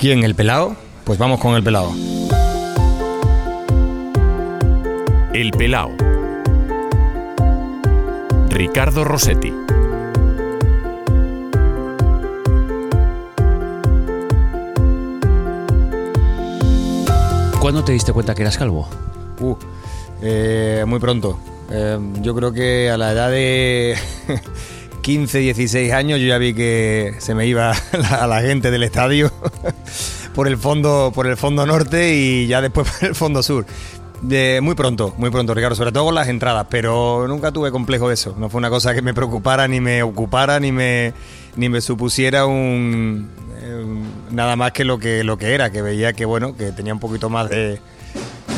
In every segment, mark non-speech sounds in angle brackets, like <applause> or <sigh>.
¿Quién? ¿El pelado? Pues vamos con el pelado. El Pelao. Ricardo Rossetti. ¿Cuándo te diste cuenta que eras calvo? Uh, eh, muy pronto. Eh, yo creo que a la edad de <laughs> 15, 16 años yo ya vi que se me iba <laughs> la, la gente del estadio por el fondo por el fondo norte y ya después <laughs> por el fondo sur. De, muy pronto, muy pronto, Ricardo, sobre todo con las entradas, pero nunca tuve complejo de eso. No fue una cosa que me preocupara, ni me ocupara, ni me, ni me supusiera un, eh, nada más que lo que lo que era, que veía que bueno, que tenía un poquito más de,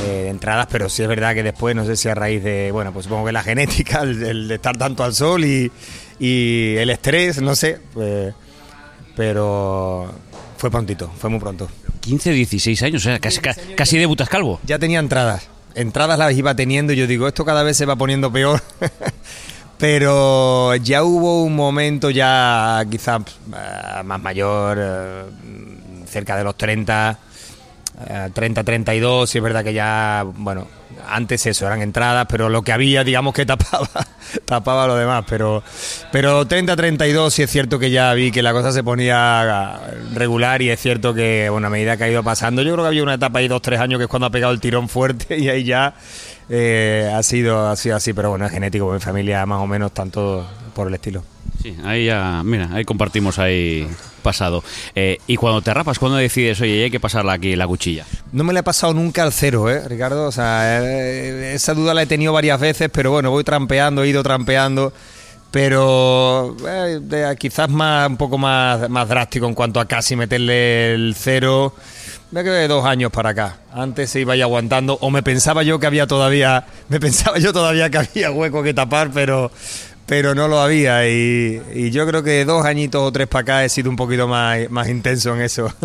de entradas, pero sí es verdad que después, no sé si a raíz de, bueno, pues supongo que la <laughs> genética, el, estar tanto al sol y, y el estrés, no sé, pues, pero fue prontito, fue muy pronto. 15, 16 años, o sea, casi, ca- casi debutas calvo. Ya tenía entradas. Entradas las iba teniendo y yo digo, esto cada vez se va poniendo peor. <laughs> Pero ya hubo un momento ya quizás eh, más mayor, eh, cerca de los 30, eh, 30, 32, sí es verdad que ya, bueno, antes eso, eran entradas, pero lo que había, digamos que tapaba, <laughs> tapaba lo demás, pero, pero 30, 32 sí es cierto que ya vi que la cosa se ponía regular y es cierto que, bueno, a medida que ha ido pasando, yo creo que había una etapa ahí, dos, tres años, que es cuando ha pegado el tirón fuerte <laughs> y ahí ya eh, ha, sido, ha sido así, pero bueno, es genético, mi familia más o menos tanto por el estilo. Sí, ahí ya, mira, ahí compartimos ahí pasado. Eh, y cuando te rapas, cuando decides, oye, hay que pasarla aquí la cuchilla? No me le ha pasado nunca al cero, ¿eh, Ricardo? O sea, eh, esa duda la he tenido varias veces, pero bueno, voy trampeando, he ido trampeando. Pero eh, quizás más un poco más, más drástico en cuanto a casi meterle el cero. Me quedé dos años para acá. Antes se iba ya aguantando, o me pensaba yo que había todavía, me <laughs> pensaba yo todavía que había hueco que tapar, pero, pero no lo había. Y, y yo creo que dos añitos o tres para acá he sido un poquito más, más intenso en eso. <laughs>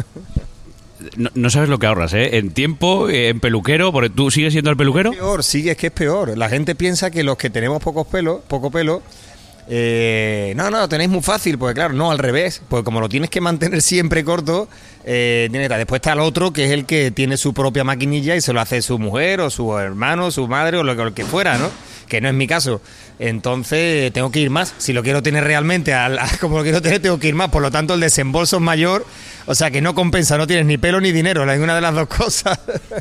No, no sabes lo que ahorras, ¿eh? En tiempo, eh, en peluquero, porque tú sigues siendo el peluquero. peor, sí, es que es peor. La gente piensa que los que tenemos pocos pelos, poco pelo, eh, no, no, lo tenéis muy fácil, porque claro, no, al revés, pues como lo tienes que mantener siempre corto, eh, después está el otro que es el que tiene su propia maquinilla y se lo hace su mujer o su hermano, su madre o lo que fuera, ¿no? Que no es mi caso. Entonces tengo que ir más. Si lo quiero tener realmente, al- a- <laughs> como lo quiero tener, tengo que ir más. Por lo tanto, el desembolso es mayor. O sea que no compensa, no tienes ni pelo ni dinero, ninguna de las dos cosas.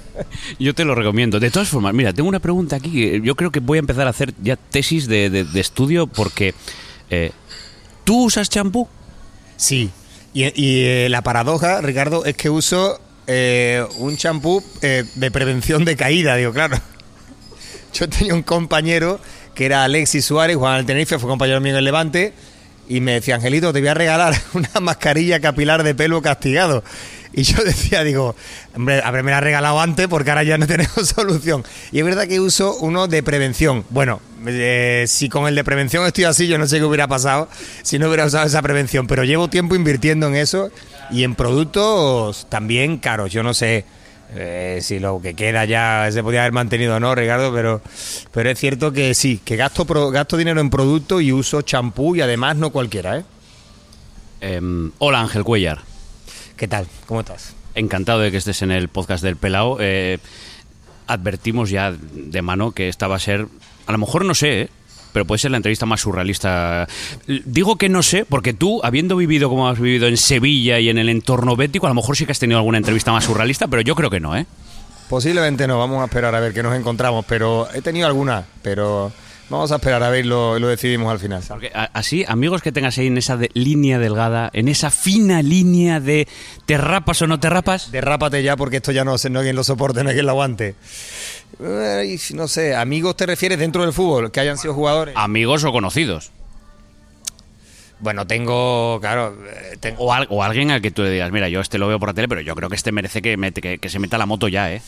<laughs> Yo te lo recomiendo. De todas formas, mira, tengo una pregunta aquí. Yo creo que voy a empezar a hacer ya tesis de, de- de estudio porque... eh, ¿Tú usas champú? Sí, y, y, eh, la paradoja, Ricardo, es que uso eh, un champú eh, de prevención de caída, digo, claro. Yo tenía un compañero que era Alexis Suárez, Juan al Tenerife, fue compañero mío en el Levante, y me decía, Angelito, te voy a regalar <laughs> una mascarilla capilar de pelo castigado. Y yo <laughs> decía, digo, hombre, haberme la regalado antes porque ahora ya no <laughs> tenemos solución. Y es verdad que uso uno de prevención. Bueno, eh, si con el de prevención estoy así, yo no sé qué hubiera pasado si no hubiera usado esa prevención. Pero llevo tiempo invirtiendo en eso y en productos también caros. Yo no sé eh, si lo que queda ya se podía haber mantenido o no, Ricardo, pero, pero es cierto que sí, que gasto, pro- gasto dinero en productos y uso champú y además no cualquiera, ¿eh? Em, hola Ángel Cuellar. ¿Qué tal? ¿Cómo estás? Encantado de que estés en el podcast del Pelao. Eh, advertimos ya de mano que esta va a ser, a lo mejor no sé, ¿eh? Pero puede ser la entrevista más surrealista. Digo que no sé, porque tú, habiendo vivido como has vivido en Sevilla y en el entorno bético, a lo mejor sí que has tenido alguna entrevista más surrealista, pero yo creo que no, ¿eh? Posiblemente no, vamos a esperar a ver qué nos encontramos, pero he tenido alguna, pero vamos a esperar a ver lo, lo decidimos al final. así, amigos que tengas ahí en esa de- línea delgada, en esa fina línea de te rapas o no te rapas, Derrápate ya porque esto ya no sé, no hay quien lo soporte, no hay quien lo aguante. Ay, no sé, amigos te refieres dentro del fútbol, que hayan sido jugadores. amigos o conocidos. Bueno, tengo, claro, eh, tengo, O, al- o alguien al que tú le digas, mira, yo este lo veo por la tele, pero yo creo que este merece que, que, que se meta la moto ya, ¿eh?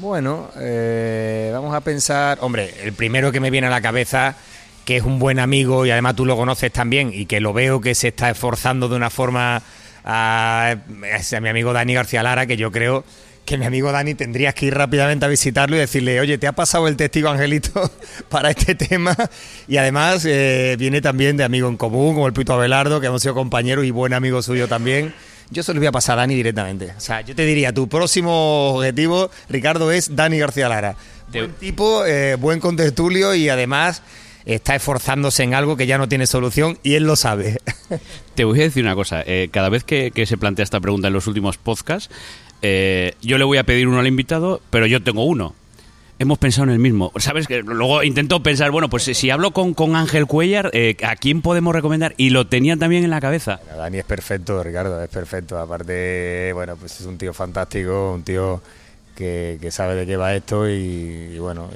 Bueno, eh, vamos a pensar. Hombre, el primero que me viene a la cabeza, que es un buen amigo y además tú lo conoces también y que lo veo que se está esforzando de una forma. A, a mi amigo Dani García Lara, que yo creo que mi amigo Dani tendrías que ir rápidamente a visitarlo y decirle, oye, ¿te ha pasado el testigo Angelito <laughs> para este tema? Y además eh, viene también de amigo en común, como el Pito Abelardo, que hemos sido compañeros y buen amigo suyo también. Yo se lo voy a pasar a Dani directamente. O sea, yo te diría, tu próximo objetivo, Ricardo, es Dani García Lara. Buen tipo, eh, buen contertulio y además está esforzándose en algo que ya no tiene solución y él lo sabe. Te voy a decir una cosa. eh, cada vez que, que se plantea esta pregunta en los últimos podcasts, eh, yo le voy a pedir uno al invitado, pero yo tengo uno. Hemos pensado en el mismo. ¿Sabes? que Luego intento pensar, bueno, pues si hablo con, con Ángel Cuellar, eh, ¿a quién podemos recomendar? Y lo tenía también en la cabeza. Dani es perfecto, Ricardo, es perfecto. Aparte, bueno, pues es un tío fantástico, un tío que, que sabe de qué va esto y, bueno,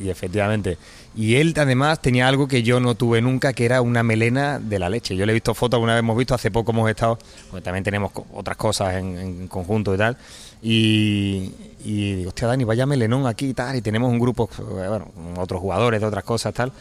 y, efectivamente. Y él además tenía algo que yo no tuve nunca, que era una melena de la leche. Yo le he visto fotos, alguna vez hemos visto, hace poco hemos estado, porque también tenemos otras cosas en, en conjunto y tal. Y, y digo, hostia, Dani, vaya melenón aquí y tal. Y tenemos un grupo, eh, bueno, otros jugadores de otras cosas tal.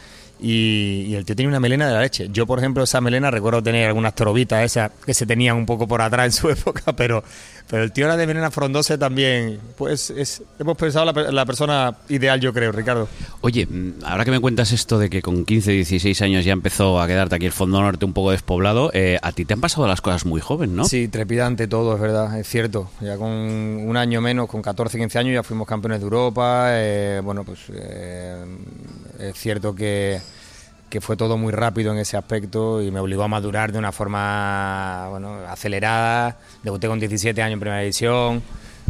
Y, el tío tenía una melena de la leche. Yo, por ejemplo, esa melena recuerdo tener algunas torobitas esas que se tenían un poco por atrás en su <laughs> época, pero, pero el tío era de melena frondosa también. Pues es, hemos pensado la, per- la persona ideal, yo creo, Ricardo. Oye, mm, ahora que me cuentas esto de que con 15, 16 años ya empezó a quedarte aquí el Fondo Norte un poco despoblado, eh, a ti te han pasado las cosas muy joven, ¿no? Sí, trepidante todo, es verdad, es cierto. Ya con un año menos, con 14, 15 años, ya fuimos campeones de Europa. eh, bueno, pues eh, es cierto que, que fue todo muy rápido en ese aspecto y me obligó a madurar de una forma bueno, acelerada. Debuté con 17 años en primera división.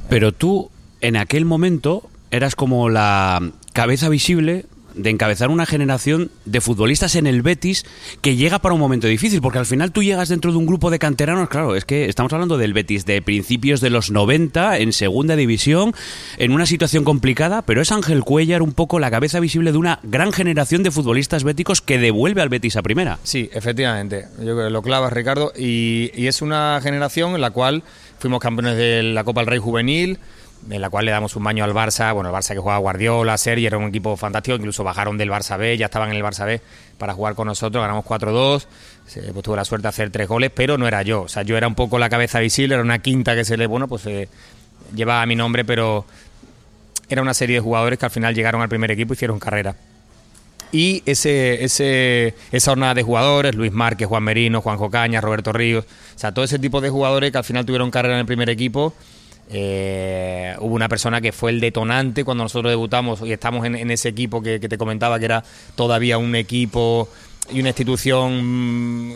Pero tú, en aquel momento, eras como la cabeza visible de encabezar una generación de futbolistas en el Betis que llega para un momento difícil, porque al final tú llegas dentro de un grupo de canteranos, claro, es que estamos hablando del Betis de principios de los 90, en segunda división, en una situación complicada, pero es Ángel Cuellar un poco la cabeza visible de una gran generación de futbolistas béticos que devuelve al Betis a primera. Sí, efectivamente. Yo creo que lo clavas, Ricardo. Y, y es una generación en la cual fuimos campeones de la Copa del Rey Juvenil, en la cual le damos un baño al Barça. Bueno, el Barça que jugaba Guardiola, Sergi, era un equipo fantástico. Incluso bajaron del Barça B, ya estaban en el Barça B para jugar con nosotros. Ganamos 4-2. Se- Pues tuve la suerte de hacer tres goles, pero no era yo. O sea, yo era un poco la cabeza visible, era una quinta que se le, bueno, pues llevaba mi nombre, pero era una serie de jugadores que al final llegaron al primer equipo y hicieron carrera. Y ese, ese, esa jornada de jugadores, Luis Márquez, Juan Merino, Juanjo Cañas, Roberto Ríos, o sea, todo ese tipo de jugadores que al final tuvieron carrera en el primer equipo. Eh, hubo una persona que fue el detonante cuando nosotros debutamos y estamos en, ese equipo que, te comentaba que era todavía un equipo y una institución mm,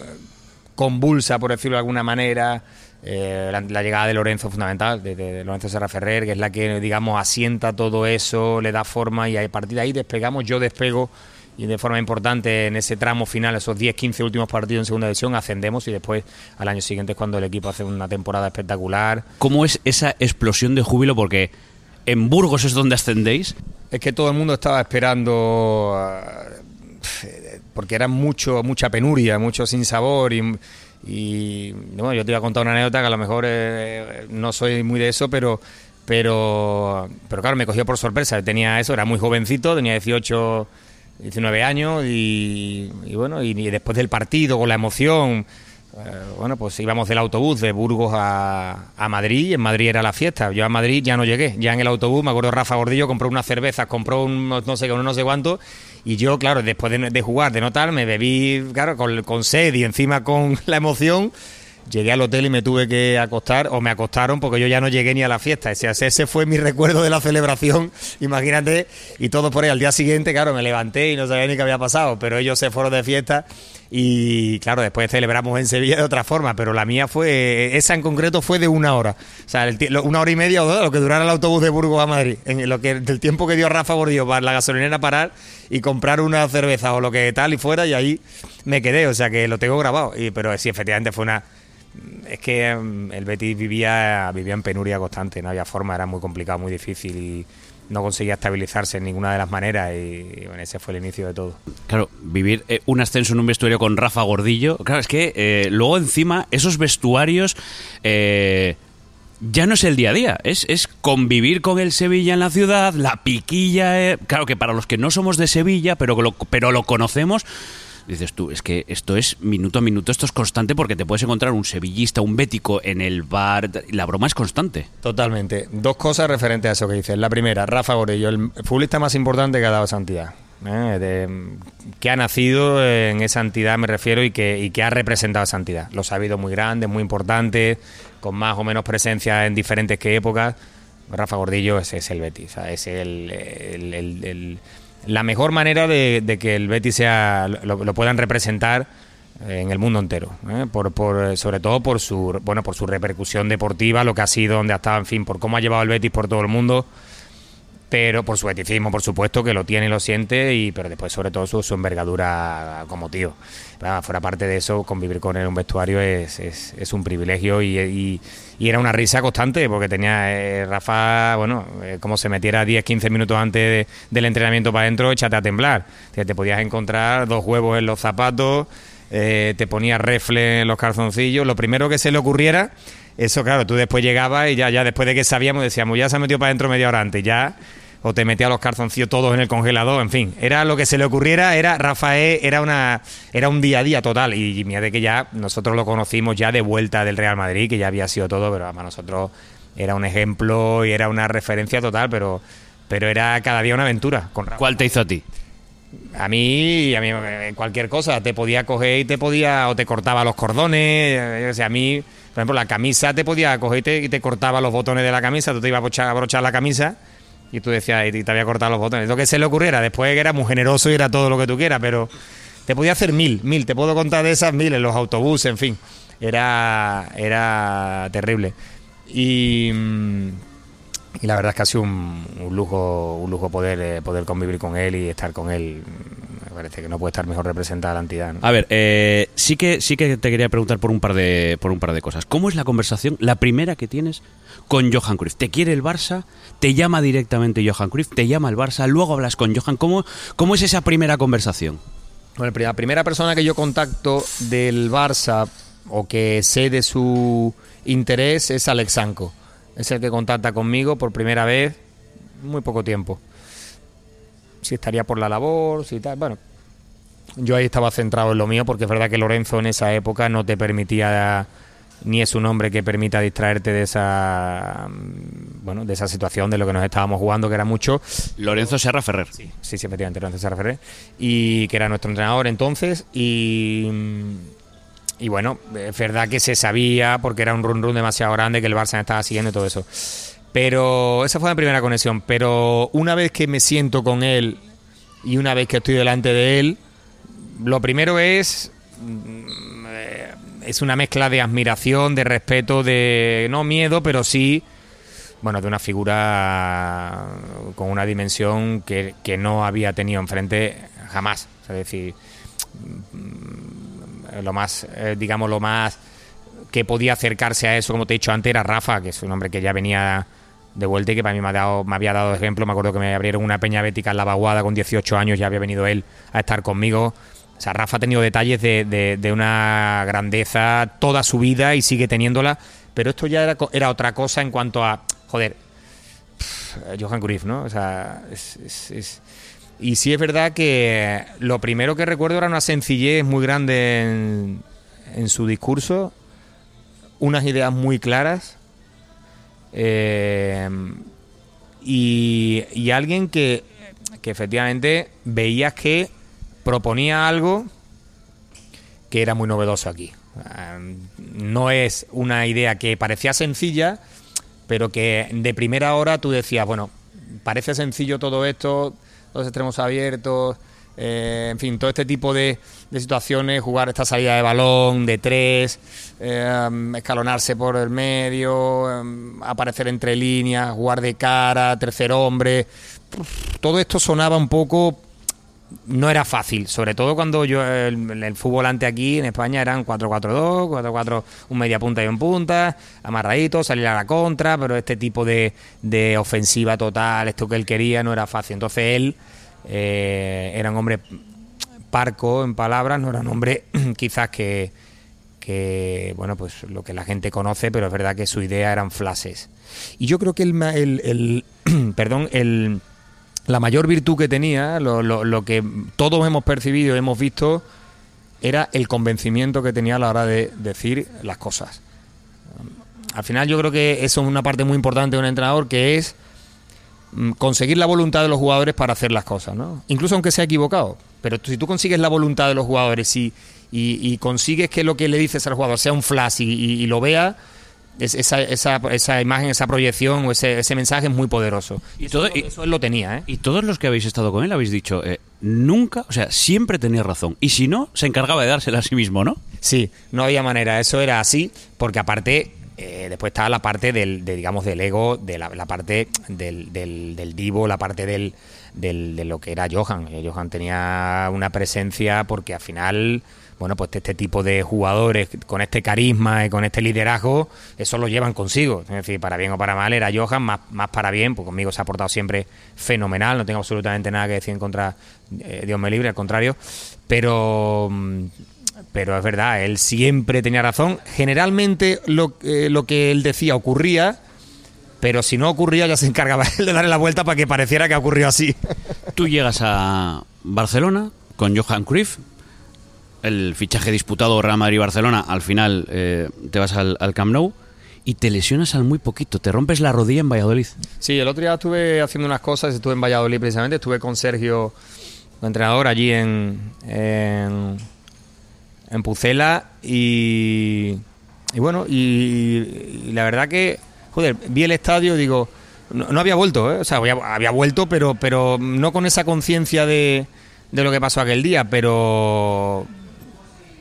convulsa, por decirlo de alguna manera. Eh, la, llegada de Lorenzo fundamental, de, de Lorenzo Serra Ferrer, que es la que, digamos, asienta todo eso, le da forma y a partir de ahí despegamos. Yo despego y de forma importante en ese tramo final, esos 10-15 últimos partidos en segunda división, ascendemos y después al año siguiente es cuando el equipo hace una temporada espectacular. ¿Cómo es esa explosión de júbilo? Porque en Burgos es donde ascendéis. Es que todo el mundo estaba esperando, ah, porque era mucho, mucha penuria, mucho sinsabor y, y bueno, yo te iba a contar una anécdota que a lo mejor eh, no soy muy de eso, pero, pero, pero claro, me cogió por sorpresa. Tenía eso, era muy jovencito, tenía 18, 19 años y, y bueno, y, después del partido, con la emoción, eh, bueno, pues íbamos del autobús de Burgos a, a Madrid y en Madrid era la fiesta. Yo a Madrid ya no llegué, ya en el autobús, me acuerdo Rafa Gordillo compró unas cervezas, compró unos no sé unos no sé cuánto y yo, claro, después de, de jugar, de notar, me bebí, claro, con, con sed y encima con <laughs> la emoción. Llegué al hotel y me tuve que acostar, o me acostaron porque yo ya no llegué ni a la fiesta. Ese, ese fue mi <laughs> recuerdo de la celebración, imagínate, y todo por ahí. Al día siguiente, claro, me levanté y no sabía ni qué había pasado, pero ellos se fueron de fiesta y, claro, después celebramos en Sevilla de otra forma, pero la mía fue, esa en concreto fue de una hora. O sea, el una hora y media o dos, lo que durara el autobús de Burgos a Madrid, en lo que del tiempo que dio Rafa Gordillo para la gasolinera parar y comprar una cerveza o lo que tal y fuera, y ahí me quedé, o sea que lo tengo grabado. Y, pero sí, efectivamente fue una es que mm, el Betis vivía, vivía en penuria constante, no había forma, era muy complicado, muy difícil y no conseguía estabilizarse en ninguna de las maneras y, bueno, ese fue el inicio de todo. Claro, vivir eh, un ascenso en un vestuario con Rafa Gordillo. Claro, es que eh, luego encima esos vestuarios eh, ya no es el día a día, es, es convivir con el Sevilla en la ciudad, la piquilla. eh, claro que para los que no somos de Sevilla, pero lo, pero lo conocemos. Dices tú, es que esto es minuto a minuto, esto es constante porque te puedes encontrar un sevillista, un bético en el bar, la broma es constante. Totalmente. Dos cosas referentes a eso que dices. La primera, Rafa Gorello, el futbolista más importante que ha dado Santiago. ¿eh? que ha nacido en esa entidad, me refiero, y que, y que ha representado esa entidad. Los ha habido muy grandes, muy importantes, con más o menos presencia en diferentes épocas. Rafa Gordillo es el Betis, o sea, es el- la mejor manera de, que el Betis sea lo, puedan representar eh, en el mundo entero, ¿eh? por, por, sobre todo por su bueno por su repercusión deportiva, lo que ha sido, donde ha estado, en fin, por cómo ha llevado el Betis por todo el mundo pero por su eticismo, por supuesto, que lo tiene y lo siente, y pero después sobre todo su, su envergadura como tío. Pero, fuera parte de eso, convivir con él en un vestuario es, es, es un privilegio y, y- y era una risa constante, porque tenía eh, Rafa, bueno, eh, como se metiera 10, 15 minutos antes de- del entrenamiento para adentro, échate a temblar. O sea, te podías encontrar dos huevos en los zapatos, eh, te ponía refle en los calzoncillos, lo primero que se le ocurriera, eso claro, tú después llegabas y ya, ya después de que sabíamos, decíamos, ya se ha metido para adentro media hora antes, ya, o te metía los calzoncillos todos en el congelador, en fin, era lo que se le ocurriera, era Rafael, era una era un día a día total, y, mira de que ya nosotros lo conocimos ya de vuelta del Real Madrid, que ya había sido todo, pero para nosotros era un ejemplo y era una referencia total, pero pero era cada día una aventura con Rafa. ¿Cuál te hizo a ti? A mí, a mí eh, cualquier cosa, te podía coger y te podía, o te cortaba los cordones, eh, qué sé, a mí, por ejemplo, la camisa te podía coger y te, y te cortaba los botones de la camisa, tú te ibas a brochar la camisa y tú decías, y te había cortado los botones, lo que se le ocurriera, después que era muy generoso y era todo lo que tú quieras, pero te podía hacer mil, mil, te puedo contar de esas mil en los autobuses, en fin, era, era terrible. Y... mm, y la verdad es que ha sido un, lujo un lujo poder eh, poder convivir con él y estar con él me parece que no puede estar mejor representada la entidad ¿no? A ver, eh, sí que sí que te quería preguntar por un par de por un par de cosas. ¿Cómo es la conversación, la primera que tienes con Johan Cruyff? ¿Te quiere el Barça? ¿Te llama directamente Johan Cruyff? ¿Te llama el Barça? Luego hablas con Johan. ¿Cómo cómo es esa primera conversación? Bueno, la primera persona que yo contacto del Barça o que sé de su interés es Alex Sanko. Es el que contacta conmigo por primera vez, muy poco tiempo. Si estaría por la labor, si tal. Bueno, yo ahí estaba centrado en lo mío porque es verdad que Lorenzo en esa época no te permitía ni es un hombre que permita distraerte de esa mm, bueno de esa situación de lo que nos estábamos jugando que era mucho Lorenzo Serra Ferrer. Sí, sí, sí, efectivamente, Lorenzo Serra Ferrer. Y que era nuestro entrenador entonces. Y, y bueno, es verdad que se sabía, porque era un run run demasiado grande, que el Barça me estaba siguiendo y todo eso. Pero esa fue la primera conexión. Pero una vez que me siento con él y una vez que estoy delante de él, lo primero es. mm, Es una mezcla de admiración, de respeto, de. No miedo, pero sí bueno, de una figura con una dimensión que, que no había tenido enfrente jamás. Es decir, mm, lo más, eh, digamos, lo más que podía acercarse a eso, como te he dicho antes, era Rafa, que es un hombre que ya venía de vuelta y que para mí me, ha dado, me había dado ejemplo. Me acuerdo que me abrieron una peña bética en la vaguada con 18 años, ya había venido él a estar conmigo. O sea, Rafa ha tenido detalles de, una grandeza toda su vida y sigue teniéndola, pero esto ya era, otra cosa en cuanto a, joder, Johan Cruyff, ¿no? O sea, Y sí es verdad que lo primero que recuerdo era una sencillez muy grande en, en su discurso, unas ideas muy claras eh, y, y alguien que, que efectivamente veías que proponía algo que era muy novedoso aquí. Ah, No es una idea que parecía sencilla, pero que de primera hora tú decías, bueno, parece sencillo todo esto, los extremos abiertos, eh, en fin, todo este tipo de, de situaciones, jugar esta salida de balón, de tres, eh, escalonarse por el medio, eh, aparecer entre líneas, jugar de cara, tercer hombre, todo esto sonaba un poco no era fácil, sobre todo cuando yo el, el fútbol ante aquí en España eran 4-4-2, 4-4, un media punta y un punta, amarradito, salir a la contra, pero este tipo de, de ofensiva total, esto que él quería, no era fácil. Entonces él eh, era un hombre parco en palabras, no era un hombre <clears throat> quizás que, que, bueno, pues lo que la gente conoce, pero es verdad que su idea eran flashes. Y yo creo que el, el, <clears throat> perdón, el la mayor virtud que tenía, lo, lo- que todos hemos percibido hemos visto, era el convencimiento que tenía a la hora de decir las cosas. Al final yo creo que eso es una parte muy importante de un entrenador, que es conseguir la voluntad de los jugadores para hacer las cosas, ¿no? Incluso aunque sea equivocado. Pero tú- si tú consigues la voluntad de los jugadores y, y, y consigues que lo que le dices al jugador sea un flash y, lo vea, es- esa, esa, esa imagen, esa proyección o ese, ese mensaje es muy poderoso. Y todo- eso, y- eso él lo tenía, ¿eh? Y todos los que habéis estado con él habéis dicho, eh, nunca, o sea, siempre tenía razón. Y si no, se encargaba de dársela a sí mismo, ¿no? Sí, no había manera. Eso era así, porque aparte, después estaba la parte del, de, digamos, del ego, de la, parte del, divo, la parte del, de lo que era Johan. Eh, Johan tenía una presencia porque al final, bueno, pues este tipo de jugadores con este carisma y con este liderazgo, eso lo llevan consigo. Es decir, para bien o para mal era Johan, más, más para bien, pues conmigo se ha portado siempre fenomenal, no tengo absolutamente nada que decir en contra, eh, Dios me libre, al contrario. Pero mm, pero es verdad, él siempre tenía razón. Generalmente lo, eh, lo que él decía ocurría, pero si no ocurría ya se encargaba <laughs> él de darle la vuelta para que pareciera que ha ocurrido así. <laughs> Tú llegas a Barcelona con Johan Cruyff, el fichaje disputado Real Madrid-Barcelona, al final eh, te vas al, al Camp Nou y te lesionas al muy poquito, te rompes la rodilla en Valladolid. Sí, el otro día estuve haciendo unas cosas, estuve en Valladolid precisamente, estuve con Sergio, el entrenador, allí en, en, en Pucela y, y bueno, y, la verdad que, joder, vi el estadio digo, no, no había vuelto, ¿eh? o sea, había, había vuelto, pero, pero no con esa conciencia de, de lo que pasó aquel día, pero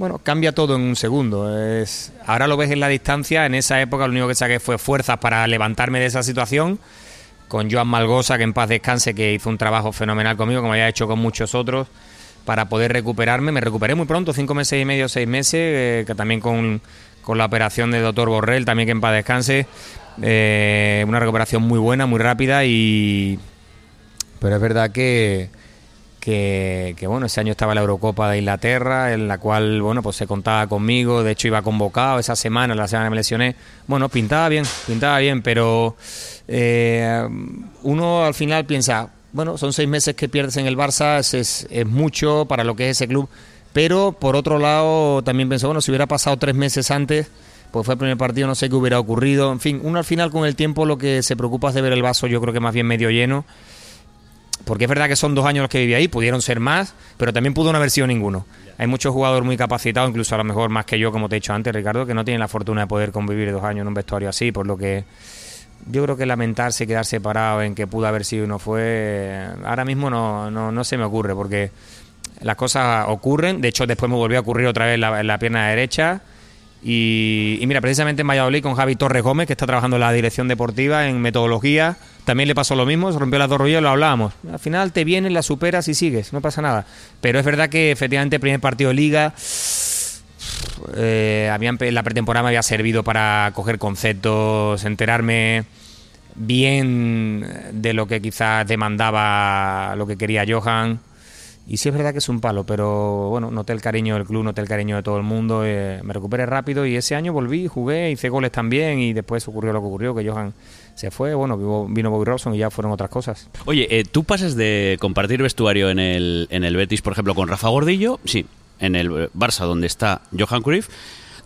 bueno, cambia todo en un segundo. Es, ahora lo ves en la distancia. En esa época lo único que saqué fue fuerzas para levantarme de esa situación. Con Joan Malgosa, que en paz descanse, que hizo un trabajo fenomenal conmigo, como había hecho con muchos otros, para poder recuperarme. Me recuperé muy pronto, cinco meses y medio, seis meses, eh, que también con, con la operación de doctor Borrell, también que en paz descanse. Eh, una recuperación muy buena, muy rápida y... Pero es verdad que, que, bueno, ese año estaba la Eurocopa de Inglaterra, en la cual, bueno, pues se contaba conmigo, de hecho iba convocado esa semana, la semana que me lesioné, bueno, pintaba bien, pintaba bien, pero eh, uno al final piensa, bueno, son seis meses que pierdes en el Barça, es, mucho para lo que es ese club, pero por otro lado también pienso, bueno, si hubiera pasado tres meses antes, pues fue el primer partido, no sé qué hubiera ocurrido, en fin, uno al final con el tiempo lo que se preocupa es de ver el vaso, yo creo que más bien medio lleno, porque es verdad que son dos años los que viví ahí, pudieron ser más, pero también pudo no haber sido ninguno. Hay muchos jugadores muy capacitados, incluso a lo mejor más que yo, como te he dicho antes, Ricardo, que no tienen la fortuna de poder convivir dos años en un vestuario así, por lo que yo creo que lamentarse y quedar separado en que pudo haber sido y no fue, ahora mismo no, no, no se me ocurre, porque las cosas ocurren, de hecho después me volvió a ocurrir otra vez la, la pierna derecha, y, y, mira, precisamente en Valladolid con Javi Torres Gómez, que está trabajando en la dirección deportiva, en metodología, también le pasó lo mismo, se rompió las dos rodillas, lo hablábamos. Al final te vienes, la superas y sigues, no pasa nada. Pero es verdad que efectivamente el primer partido de liga, eh, la pretemporada me había servido para coger conceptos, enterarme bien de lo que quizás demandaba lo que quería Johan. Y sí es verdad que es un palo, pero bueno, noté el cariño del club, noté el cariño de todo el mundo, eh, me recuperé rápido y ese año volví, jugué, hice goles también y después ocurrió lo que ocurrió, que Johan se fue, bueno, vino Bobby Robson y ya fueron otras cosas. Oye, eh, tú pasas de compartir vestuario en el, en el Betis, por ejemplo, con Rafa Gordillo, sí, en el Barça donde está Johan Cruyff,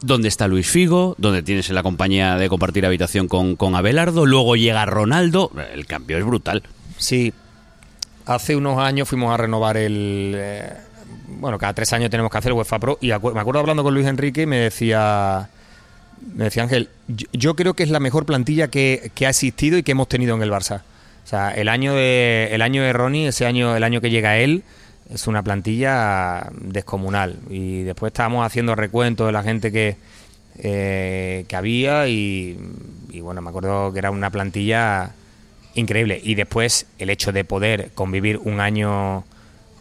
donde está Luis Figo, donde tienes la compañía de compartir habitación con, Abelardo, luego llega Ronaldo, el cambio es brutal. Sí, hace unos años fuimos a renovar el. Eh, bueno, cada tres años tenemos que hacer el UEFA Pro. Y me acuerdo hablando con Luis Enrique y me decía. Me decía Ángel, yo, yo creo que es la mejor plantilla que, que, ha existido y que hemos tenido en el Barça. O sea, el año de, el año de Ronnie, ese año, el año que llega él, es una plantilla descomunal. Y después estábamos haciendo recuentos de la gente que, eh, que había y, bueno, me acuerdo que era una plantilla increíble. Y después el hecho de poder convivir un año,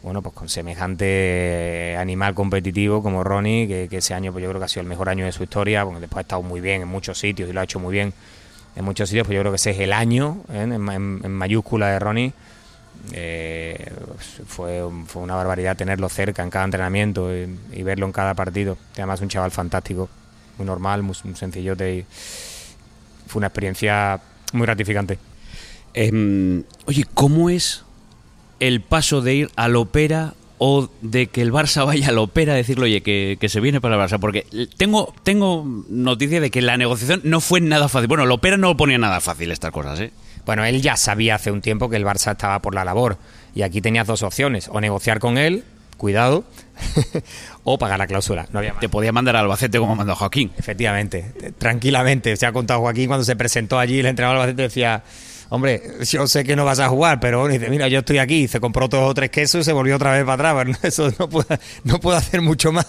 bueno, pues con semejante animal competitivo como Ronnie, que, que, ese año pues yo creo que ha sido el mejor año de su historia, porque después ha estado muy bien en muchos sitios y lo ha hecho muy bien en muchos sitios, pues yo creo que ese es el año ¿eh? en, en, en, mayúscula de Ronnie. Eh, fue, fue, una barbaridad tenerlo cerca en cada entrenamiento y, verlo en cada partido. Además, un chaval fantástico, muy normal, muy, muy sencillote y fue una experiencia muy gratificante. Eh, oye, ¿cómo es el paso de ir a la ópera o de que el Barça vaya a la ópera a decirle, oye, que, se viene para el Barça? Porque tengo, tengo noticia de que la negociación no fue nada fácil. Bueno, la ópera no ponía nada fácil estas cosas, ¿eh? Bueno, él ya sabía hace un tiempo que el Barça estaba por la labor. Y aquí tenías dos opciones. O negociar con él, cuidado, <laughs> o pagar la cláusula. No había más. Te podía mandar al Albacete como mandó Joaquín. Efectivamente, tranquilamente. Se ha contado Joaquín cuando se presentó allí, el entrenador Albacete decía, hombre, yo sé que no vas a jugar, pero bueno, dice, mira, yo estoy aquí, se compró dos o tres quesos y se volvió otra vez para atrás. <laughs> Bueno, Eso no puedo, no puedo hacer mucho más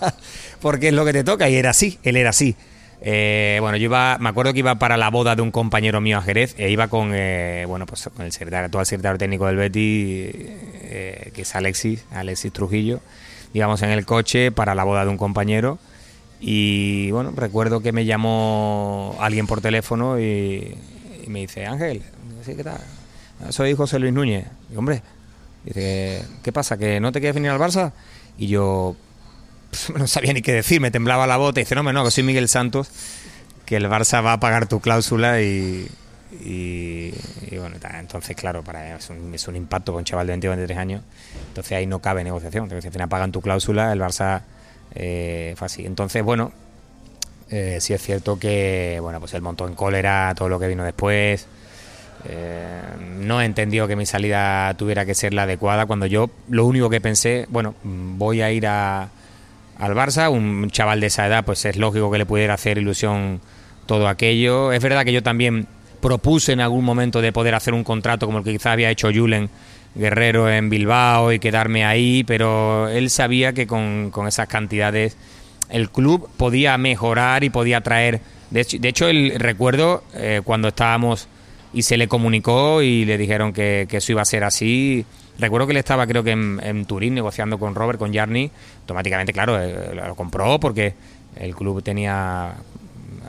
porque es lo que te toca. Y era así, él era así. Eh, bueno, yo iba, me acuerdo que iba para la boda de un compañero mío a Jerez, e iba con, eh, bueno, pues con el secretario, actual secretario técnico del Betty, eh, que es Alexis, Alexis Trujillo. Íbamos en el coche para la boda de un compañero y bueno, recuerdo que me llamó alguien por teléfono y, me dice, Ángel, ¿qué tal? Soy José Luis Núñez. Y hombre, ¿qué pasa? ¿Que no te quieres venir al Barça? Y yo <laughs> no sabía ni qué decir, me temblaba la bota y dice, no, no, que soy Miguel Santos, que el Barça va a pagar tu cláusula y, bueno, entonces claro, para es un, es un impacto con chaval de 22, 23 años, entonces ahí no cabe negociación, entonces al final pagan tu cláusula, el Barça eh, fue así. Entonces, bueno, eh, sí es cierto que, bueno, pues él montó en cólera todo lo que vino después. Eh, no entendió que mi salida tuviera que ser la adecuada cuando yo lo único que pensé, bueno, voy a ir a, al Barça, un chaval de esa edad, pues es lógico que le pudiera hacer ilusión todo aquello. Es verdad que yo también propuse en algún momento de poder hacer un contrato como el que quizás había hecho Julen Guerrero en Bilbao y quedarme ahí, pero él sabía que con, con esas cantidades el club podía mejorar y podía traer. De hecho, de hecho el recuerdo eh, cuando estábamos y se le comunicó y le dijeron que eso iba a ser así. Recuerdo que él estaba, creo que en, en Turín, negociando con Robert, con Jarni. Automáticamente, claro, eh, lo compró porque el club tenía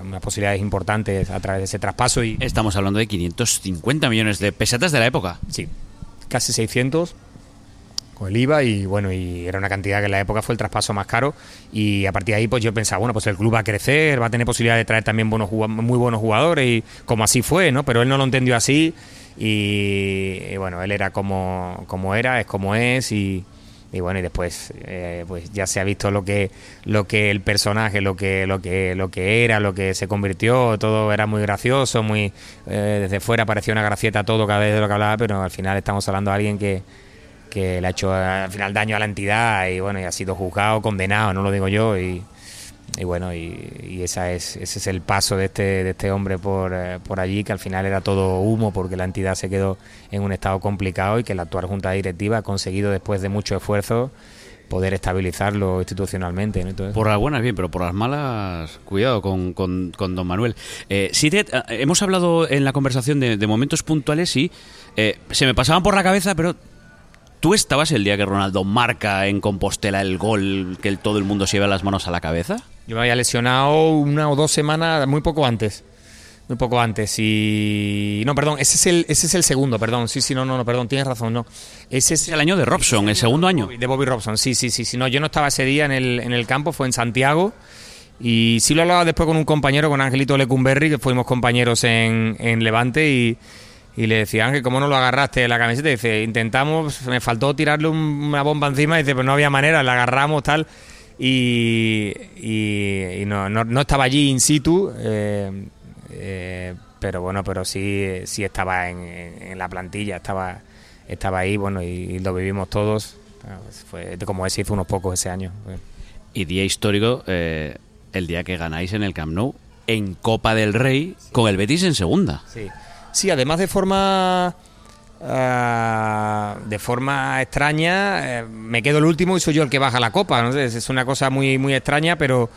unas posibilidades importantes a través de ese traspaso y Estamos hablando de 550 millones de pesetas de la época. sí, casi 600 con el IVA y bueno, y era una cantidad que en la época fue el traspaso más caro y a partir de ahí pues yo pensaba, bueno, pues el club va a crecer, va a tener posibilidad de traer también buenos muy buenos jugadores y como así fue, ¿no? Pero él no lo entendió así y, y bueno, él era como, como era, es como es y, y bueno, y después eh, pues ya se ha visto lo que lo que el personaje, lo que lo que lo que era, lo que se convirtió, todo era muy gracioso, muy eh, desde fuera parecía una gracieta todo cada vez de lo que hablaba, pero al final estamos hablando de alguien que que le ha hecho al final daño a la entidad y bueno, y ha sido juzgado, condenado, no lo digo yo y, y bueno, y, y esa es, ese es el paso de este, de este hombre por, eh, por allí, que al final era todo humo porque la entidad se quedó en un estado complicado y que la actual Junta Directiva ha conseguido después de mucho esfuerzo poder estabilizarlo institucionalmente. Por las buenas bien, pero por las malas, cuidado con, con- con don Manuel. Eh, eh, hemos hablado en la conversación de, de momentos puntuales y eh, se me pasaban por la cabeza, pero tú estabas el día que Ronaldo marca en Compostela el gol que todo el mundo lleva las manos a la cabeza. Yo me había lesionado una o dos semanas, muy poco antes. Muy poco antes. Y. No, perdón, ese es el, ese es el segundo, perdón. Sí, sí, no, no, no, perdón, tienes razón, no. Ese es el año de Robson, el segundo año. De Bobby Robson, sí, sí, sí, sí. No, yo no estaba ese día en el, en el campo, fue en Santiago. Y sí lo hablaba después con un compañero, con Angelito Lecumberri, que fuimos compañeros en, en Levante y, y le decía, Ángel, ¿cómo no lo agarraste de la camiseta? Y dice, intentamos, me faltó tirarle un- una bomba encima, y dice, pues no había manera, la agarramos tal. Y, y- y no, no, no estaba allí in situ, eh, eh, pero bueno, pero sí, sí estaba en, en- la plantilla, estaba, estaba ahí, bueno, y, y lo vivimos todos. Ah, pues Fue, como ese hizo unos pocos ese año. Fue- Y día histórico, eh, el día que ganáis en el Camp Nou, en Copa del Rey, con el Betis en segunda. Sí. Sí, además de forma ah, de forma extraña, eh, me quedo el último y soy yo el que baja la copa. ¿no? Es, es una cosa muy muy extraña, pero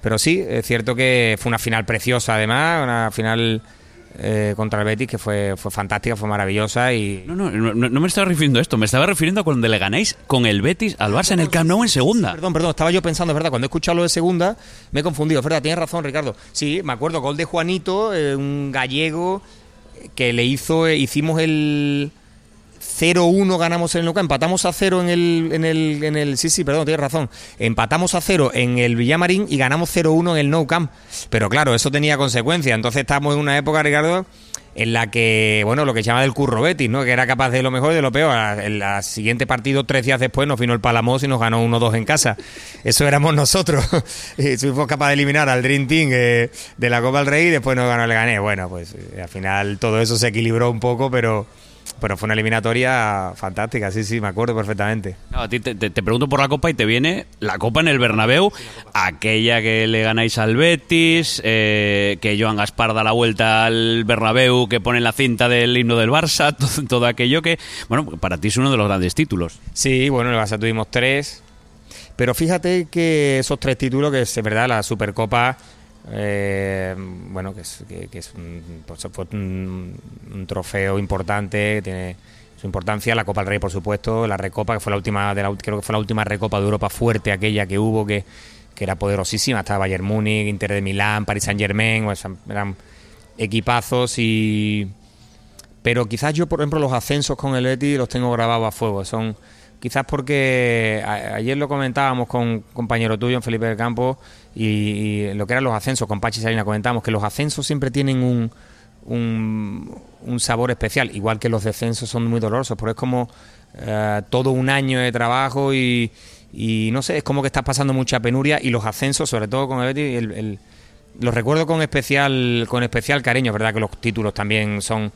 pero sí, es cierto que fue una final preciosa además, una final eh, contra el Betis que fue fue fantástica, fue maravillosa y No, no, no, no me estaba refiriendo a esto, me estaba refiriendo a cuando le ganáis con el Betis al Barça en el Camp Nou en segunda. Perdón, perdón, estaba yo pensando, es verdad, cuando he escuchado lo de segunda, me he confundido, es verdad, tienes razón, Ricardo. Sí, me acuerdo, gol de Juanito, eh, un gallego que le hizo, eh, hicimos el 0-1, ganamos en el Luca, empatamos a 0 en el, en el, en el, sí, sí, perdón, tienes razón, empatamos a 0 en el Villamarín y ganamos 0-1 en el Nou Camp. Pero claro, eso tenía consecuencias, entonces estamos en una época, Ricardo, en la que, bueno, lo que se llama del curro Betis, ¿no? Que era capaz de lo mejor y de lo peor. En el siguiente partido, tres días después, nos vino el Palamos y nos ganó 1-2 en casa. Eso éramos nosotros. <laughs> fuimos capaces de eliminar al Dream Team eh, de la Copa del Rey y después nos ganó el Gané. Bueno, pues eh, al final todo eso se equilibró un poco, pero pero fue una eliminatoria fantástica, sí, sí, me acuerdo perfectamente. a ti te, pregunto por la Copa y te viene la Copa en el Bernabéu, aquella que le ganáis al Betis, eh, que Joan Gaspar da la vuelta al Bernabéu, que pone la cinta del himno del Barça, <laughs> todo, aquello que, bueno, para ti es uno de los grandes títulos. Sí, bueno, en el Barça tuvimos tres, pero fíjate que esos tres títulos, que es verdad, la Supercopa eh, bueno, que es, que, es pues, un, trofeo importante, tiene su importancia. La Copa del Rey, por supuesto, la Recopa, que fue la última, de la, creo que fue la última Recopa de Europa fuerte, aquella que hubo, que, que era poderosísima. Estaba Bayern Múnich, Inter de Milán, Paris Saint Germain, eran equipazos y. Pero quizás yo, por ejemplo, los ascensos con el Eti los tengo grabados a fuego. Son quizás porque ayer lo comentábamos con un compañero tuyo, Felipe del Campo, y, lo que eran los ascensos, con Pachi Salina comentábamos que los ascensos siempre tienen un, un, sabor especial, igual que los descensos son muy dolorosos, pero es como eh, todo un año de trabajo y, no sé, es como que estás pasando mucha penuria y los ascensos, sobre todo con el Betis, los recuerdo con especial, con especial cariño, verdad que los títulos también son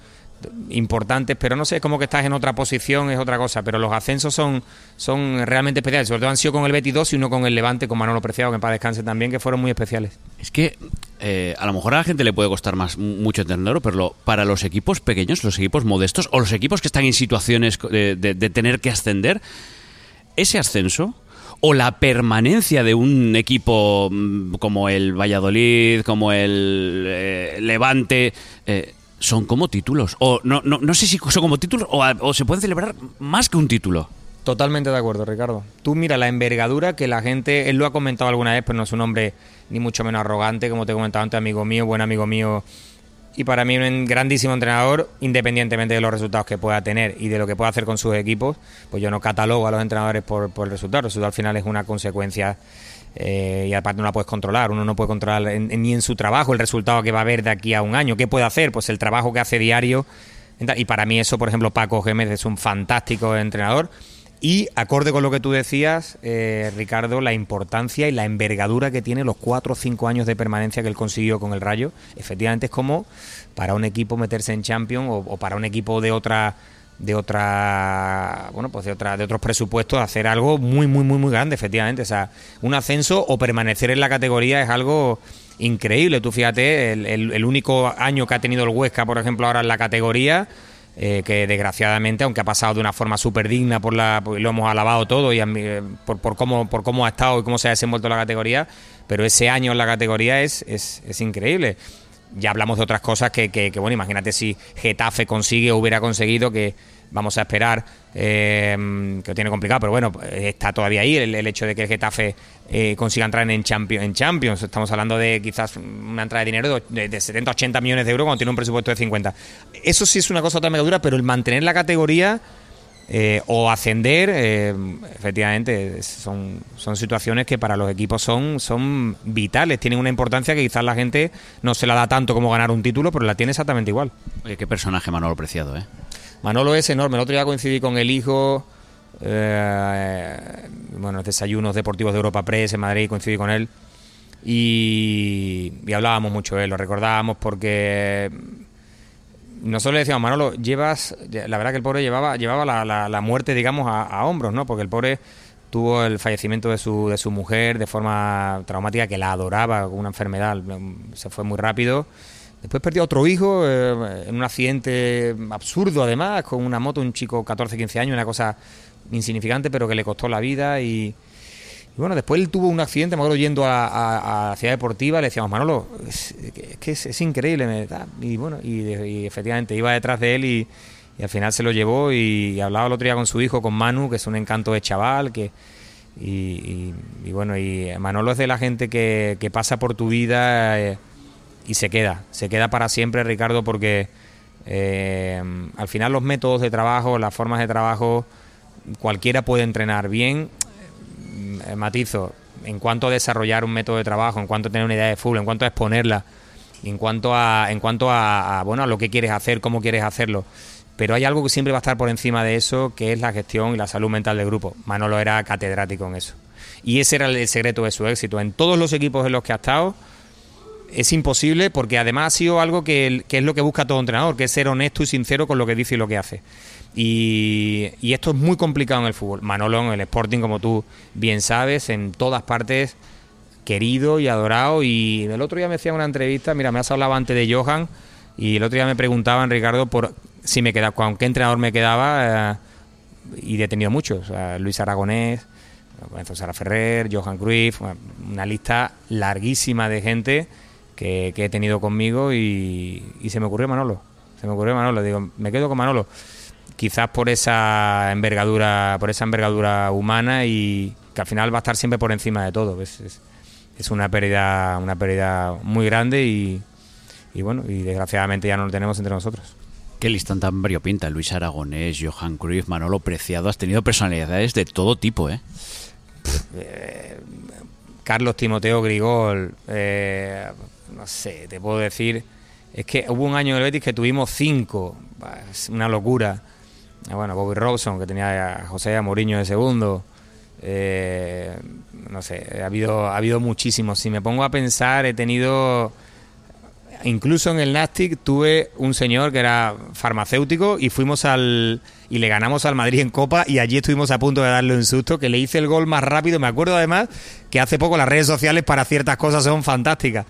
importantes, pero no sé, es como que estás en otra posición, es otra cosa, pero los ascensos son, son realmente especiales, sobre todo han sido con el Betis 2 y uno con el Levante, con Manolo Preciado, que paz descanse también, que fueron muy especiales. Es que eh, a lo mejor a la gente le puede costar más mucho entenderlo, pero para los equipos pequeños, los equipos modestos, o los equipos que están en situaciones de, tener que ascender, ese ascenso o la permanencia de un equipo mm, como el Valladolid, como el eh, Levante, eh, son como títulos. O no, no, no sé si son como títulos o, se pueden celebrar más que un título. Totalmente de acuerdo, Ricardo. Tú mira la envergadura que la gente, él lo ha comentado alguna vez, pero no es un hombre ni mucho menos arrogante, como te he comentado antes, amigo mío, buen amigo mío, y para mí un grandísimo entrenador, independientemente de los resultados que pueda tener y de lo que pueda hacer con sus equipos, pues yo no catalogo a los entrenadores por, por el resultado, el resultado al final es una consecuencia eh, y aparte no la puedes controlar, uno no puede controlar ni en su trabajo el resultado que va a haber de aquí a un año. ¿Qué puede hacer? Pues el trabajo que hace diario. Y para mí eso, por ejemplo, Paco Gémez es un fantástico entrenador. Y acorde con lo que tú decías, eh, Ricardo, la importancia y la envergadura que tiene los cuatro o cinco años de permanencia que él consiguió con el Rayo, efectivamente es como para un equipo meterse en Champions o para un equipo de otra de otra bueno pues de otra de otros presupuestos hacer algo muy muy muy muy grande efectivamente. O sea un ascenso o permanecer en la categoría es algo increíble. Tú fíjate el, único año que ha tenido el Huesca por ejemplo ahora en la categoría eh, que desgraciadamente aunque ha pasado de una forma súper digna por la lo hemos alabado todo y eh, por, por cómo por cómo ha estado y cómo se ha desenvuelto la categoría pero ese año en la categoría es, es, es increíble. Ya hablamos de otras cosas que, que, bueno, imagínate si Getafe consigue o hubiera conseguido que vamos a esperar, eh, que lo tiene complicado, pero bueno, está todavía ahí el, hecho de que el Getafe eh, consiga entrar en Champions. Estamos hablando de quizás una entrada de dinero de, de 70, 80 millones de euros cuando tiene un presupuesto de 50. Eso sí es una cosa otra mega dura, pero el mantener la categoría eh, o ascender, eh, efectivamente, son, son situaciones que para los equipos son, son vitales, tienen una importancia que quizás la gente no se la da tanto como ganar un título, pero la tiene exactamente igual. Oye, qué personaje Manolo Preciado, ¿eh? Manolo es enorme, el otro día coincidí con el hijo, eh, bueno, desayunos deportivos de Europa Press en Madrid, coincidí con él y, hablábamos mucho de él, lo recordábamos porque nosotros le decíamos, Manolo, llevas, la verdad que el pobre llevaba, llevaba la, la, muerte, digamos, a, hombros, ¿no? Porque el pobre tuvo el fallecimiento de su, de su mujer de forma traumática, que la adoraba con una enfermedad, se fue muy rápido. Después perdió a otro hijo eh, en un accidente absurdo, además, con una moto, un chico 14, 15 años, una cosa insignificante, pero que le costó la vida y bueno, después él tuvo un accidente, me acuerdo yendo a, la ciudad deportiva, le decíamos, Manolo, es, que es, increíble. Y bueno, y, efectivamente iba detrás de él y, al final se lo llevó y, hablaba el otro día con su hijo, con Manu, que es un encanto de chaval, que... Y, bueno, y Manolo es de la gente que, pasa por tu vida eh, y se queda, se queda para siempre, Ricardo, porque eh, al final los métodos de trabajo, las formas de trabajo, cualquiera puede entrenar bien eh, matizo, en cuanto a desarrollar un método de trabajo, en cuanto a tener una idea de fútbol, en cuanto a exponerla, en cuanto a, en cuanto a, a, bueno, a lo que quieres hacer, cómo quieres hacerlo. Pero hay algo que siempre va a estar por encima de eso, que es la gestión y la salud mental del grupo. Manolo era catedrático en eso. Y ese era el secreto de su éxito. En todos los equipos en los que ha estado, es imposible porque además ha sido algo que, que, es lo que busca todo entrenador, que es ser honesto y sincero con lo que dice y lo que hace. Y, y, esto es muy complicado en el fútbol. Manolo en el Sporting, como tú bien sabes, en todas partes querido y adorado. Y el otro día me hacía una entrevista, mira, me has hablado antes de Johan, y el otro día me preguntaban, Ricardo, por si me quedaba, con qué entrenador me quedaba, eh, y he tenido muchos, Luis Aragonés, Sara Ferrer, Johan Cruyff, una lista larguísima de gente que, que he tenido conmigo y, y, se me ocurrió Manolo. Se me ocurrió Manolo. Digo, me quedo con Manolo. Quizás por esa envergadura, por esa envergadura humana y que al final va a estar siempre por encima de todo. Es, es, es una pérdida, una pérdida muy grande y, y bueno, y desgraciadamente ya no lo tenemos entre nosotros. Qué listón tan variopinta. Luis Aragonés, Johan Cruyff, Manolo Preciado. Has tenido personalidades de todo tipo, ¿eh? eh Carlos Timoteo Grigol, eh, no sé, te puedo decir, es que hubo un año en el Betis que tuvimos cinco, es una locura. Bueno, Bobby Robson, que tenía a José Mourinho de segundo. Eh, no sé, ha habido, ha habido muchísimos. Si me pongo a pensar, he tenido. Incluso en el Nastic tuve un señor que era farmacéutico y fuimos al. y le ganamos al Madrid en Copa y allí estuvimos a punto de darle un susto, que le hice el gol más rápido. Me acuerdo además que hace poco las redes sociales para ciertas cosas son fantásticas.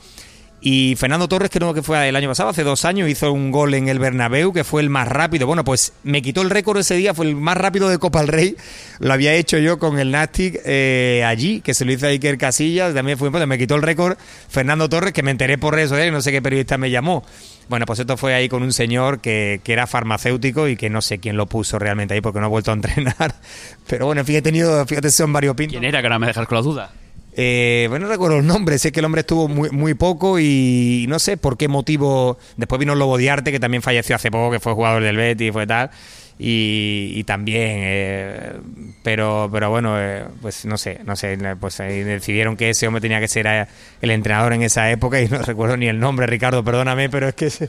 Y Fernando Torres, creo que fue el año pasado, hace dos años, hizo un gol en el Bernabéu, que fue el más rápido. Bueno, pues me quitó el récord ese día, fue el más rápido de Copa del Rey. Lo había hecho yo con el Nastic eh, allí, que se lo hizo a Iker Casillas, también fue me quitó el récord Fernando Torres, que me enteré por redes sociales, no sé qué periodista me llamó. Bueno, pues esto fue ahí con un señor que, que, era farmacéutico y que no sé quién lo puso realmente ahí porque no ha vuelto a entrenar. <laughs> Pero bueno, fíjate, he tenido, fíjate, son varios pintos. ¿Quién era que ahora me dejas con la duda? Eh, bueno, no recuerdo el nombre, sé que el hombre estuvo muy, muy poco y no sé por qué motivo. Después vino Lobo Diarte, que también falleció hace poco, que fue jugador del Betis y fue tal. Y, y también, eh, pero pero bueno, eh, pues no sé, no sé, pues ahí decidieron que ese hombre tenía que ser eh, el entrenador en esa época y no <laughs> recuerdo ni el nombre, Ricardo, perdóname, pero es que es,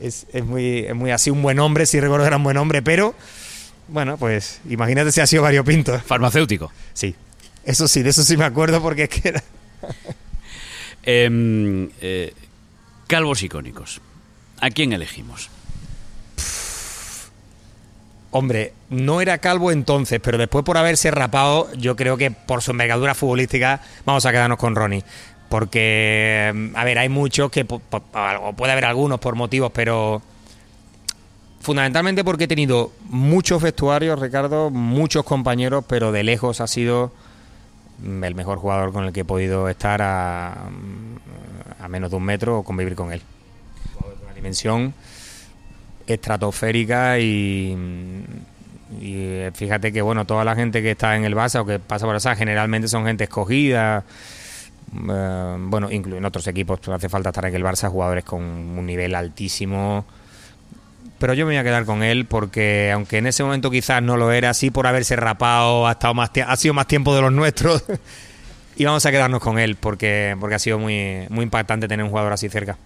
es, es muy, es muy así un buen hombre, sí recuerdo que era un buen hombre, pero bueno, pues imagínate si ha sido variopinto. Farmacéutico. Sí. Eso sí, de eso sí me acuerdo porque es que era... eh, eh, calvos icónicos. ¿A quién elegimos? Hombre, no era calvo entonces, pero después por haberse rapado, yo creo que por su envergadura futbolística vamos a quedarnos con Ronnie. Porque, a ver, hay muchos que, o puede haber algunos por motivos, pero fundamentalmente porque he tenido muchos vestuarios, Ricardo, muchos compañeros, pero de lejos ha sido el mejor jugador con el que he podido estar a, a menos de un metro o convivir con él. Una dimensión estratosférica y, y, fíjate que bueno toda la gente que está en el Barça o que pasa por esa generalmente son gente escogida eh, bueno incluso en otros equipos hace falta estar en el Barça jugadores con un nivel altísimo pero yo me voy a quedar con él porque aunque en ese momento quizás no lo era así por haberse rapado ha estado más ha sido más tiempo de los nuestros <laughs> y vamos a quedarnos con él porque porque ha sido muy muy impactante tener un jugador así cerca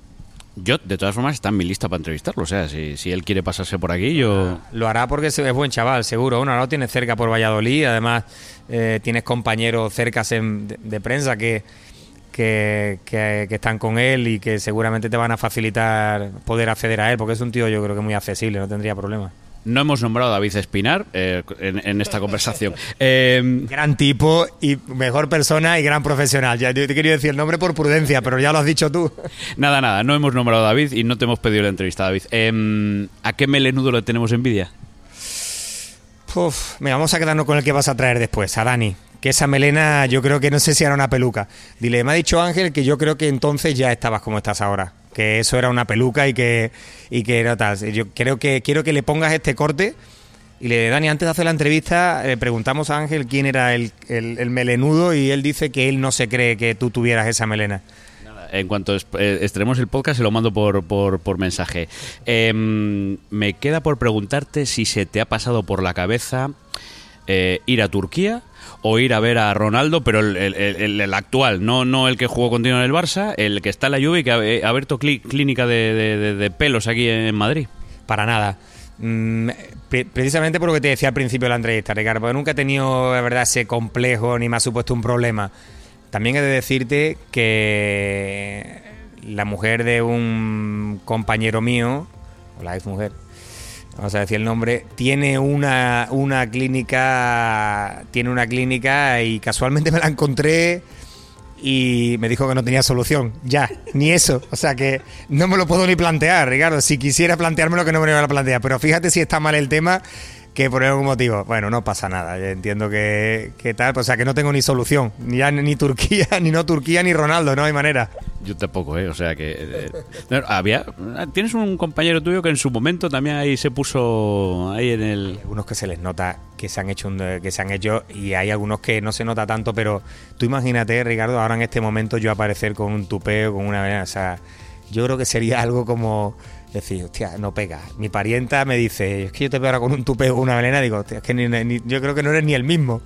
yo, de todas formas, está en mi lista para entrevistarlo. O sea, si, si él quiere pasarse por aquí, yo. Lo hará porque es buen chaval, seguro. Uno lo tiene cerca por Valladolid. Además, eh, tienes compañeros cerca de, de, prensa que, que, que, que, están con él y que seguramente te van a facilitar poder acceder a él. Porque es un tío, yo creo que muy accesible, no tendría problema. No hemos nombrado a David Espinar eh, en, en, esta <laughs> conversación. Eh, gran tipo y mejor persona y gran profesional. Ya te quería decir el nombre por prudencia, pero ya lo has dicho tú. Nada, nada, no hemos nombrado a David y no te hemos pedido la entrevista, David. Eh, ¿A qué melenudo le tenemos envidia? Uf, mira, vamos a quedarnos con el que vas a traer después, a Dani. Que esa melena, yo creo que no sé si era una peluca. Dile, me ha dicho Ángel que yo creo que entonces ya estabas como estás ahora que eso era una peluca y que, y que era tal. Yo creo que quiero que le pongas este corte. Y le Dani, antes de hacer la entrevista, le preguntamos a Ángel quién era el, el, el, melenudo y él dice que él no se cree que tú tuvieras esa melena. En cuanto estrenemos el podcast, se lo mando por, por, por mensaje. Eh, me queda por preguntarte si se te ha pasado por la cabeza eh, ir a Turquía o ir a ver a Ronaldo, pero el, el- actual, no, no el que jugó contigo en el Barça, el que está en la Juve y que ha, ha abierto clí- clínica de, de- de- de pelos aquí en Madrid. Para nada. Mm, pre- precisamente por lo que te decía al principio de la entrevista, Ricardo, porque nunca he tenido, la verdad, ese complejo ni me ha supuesto un problema. También he de decirte que la mujer de un compañero mío, o la ex mujer, vamos a decir el nombre, tiene una, una clínica, tiene una clínica y casualmente me la encontré y me dijo que no tenía solución. Ya, ni eso. O sea que no me lo puedo ni plantear, Ricardo. Si quisiera planteármelo, que no me lo iba a plantear. Pero fíjate si está mal el tema, que por algún motivo. Bueno, no pasa nada. Yo entiendo que, que tal. O sea que no tengo ni solución. Ni, ya ni Turquía, <laughs> ni no Turquía, ni Ronaldo. No hay manera. Yo tampoco, ¿eh? O sea que... eh, no, había, tienes un compañero tuyo que en su momento también ahí se puso ahí en el... algunos que se les nota que se han hecho un- que se han hecho y hay algunos que no se nota tanto pero tú imagínate Ricardo ahora en este momento yo aparecer con un tupeo con una o sea yo creo que sería algo como decir hostia no pega mi parienta me dice es que yo te veo ahora con un tupeo una melena digo hostia, es que ni- ni- yo creo que no eres ni el mismo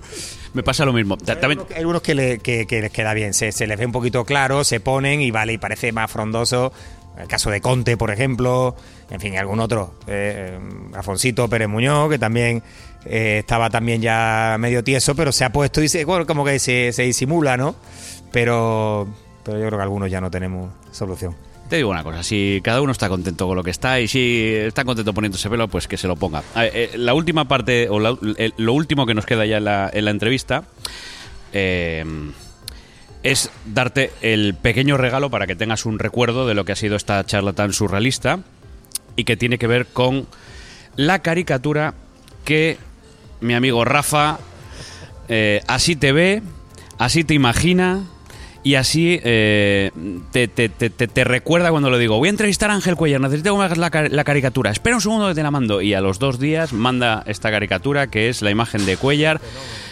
Me pasa lo mismo. Hay También, hay algunos que, le- que- que les queda bien, se, se les ve un poquito claro, se ponen y vale, y parece más frondoso. El caso de Conte, por ejemplo, en fin, algún otro. Eh, Afoncito Pérez Muñoz, que también eh, estaba también ya medio tieso, pero se ha puesto y se, bueno, como que se, se disimula, ¿no? Pero, pero yo creo que algunos ya no tenemos solución. Te digo una cosa, si cada uno está contento con lo que está y si está contento poniéndose pelo, pues que se lo ponga. Eh, la última parte, o la- lo último que nos queda ya en la, en la entrevista, eh, es darte el pequeño regalo para que tengas un recuerdo de lo que ha sido esta charla tan surrealista y que tiene que ver con la caricatura que mi amigo Rafa eh, así te ve, así te imagina y así eh, te, te- te- te- recuerda cuando lo digo. Voy a entrevistar a Ángel Cuellar, necesito que me hagas la caricatura. Espera un segundo que te la mando. Y a los dos días manda esta caricatura que es la imagen de Cuellar.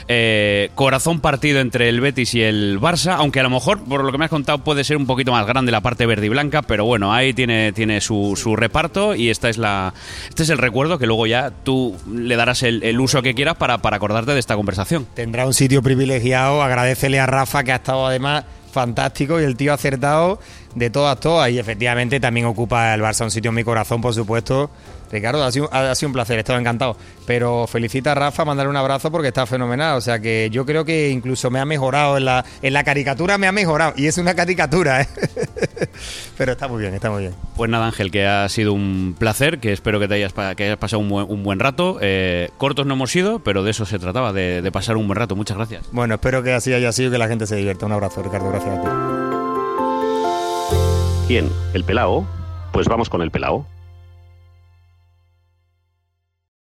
eh, corazón partido entre el Betis y el Barça, aunque a lo mejor, por lo que me has contado, puede ser un poquito más grande la parte verde y blanca, pero bueno, ahí tiene, tiene su, su reparto y esta es la, este es el recuerdo que luego ya tú le darás el, el uso que quieras para, para acordarte de esta conversación. tendrá un sitio privilegiado. Agradecele a Rafa que ha estado además fantástico y el tío acertado de todas, todas. Y efectivamente también ocupa el Barça un sitio en mi corazón, por supuesto. Ricardo, ha sido, ha sido un placer, he estado encantado. Pero felicita a Rafa, mandarle un abrazo porque está fenomenal. O sea que yo creo que incluso me ha mejorado en la, en la caricatura, me ha mejorado. Y es una caricatura, ¿eh? <laughs> Pero está muy bien, está muy bien. Pues nada, Ángel, que ha sido un placer, que espero que te hayas, que hayas pasado un buen, un buen rato. Eh, cortos no hemos sido, pero de eso se trataba, de, de pasar un buen rato. Muchas gracias. Bueno, espero que así haya sido y que la gente se divierta. Un abrazo, Ricardo, gracias a ti. ¿Quién? ¿El pelao? Pues vamos con el pelao.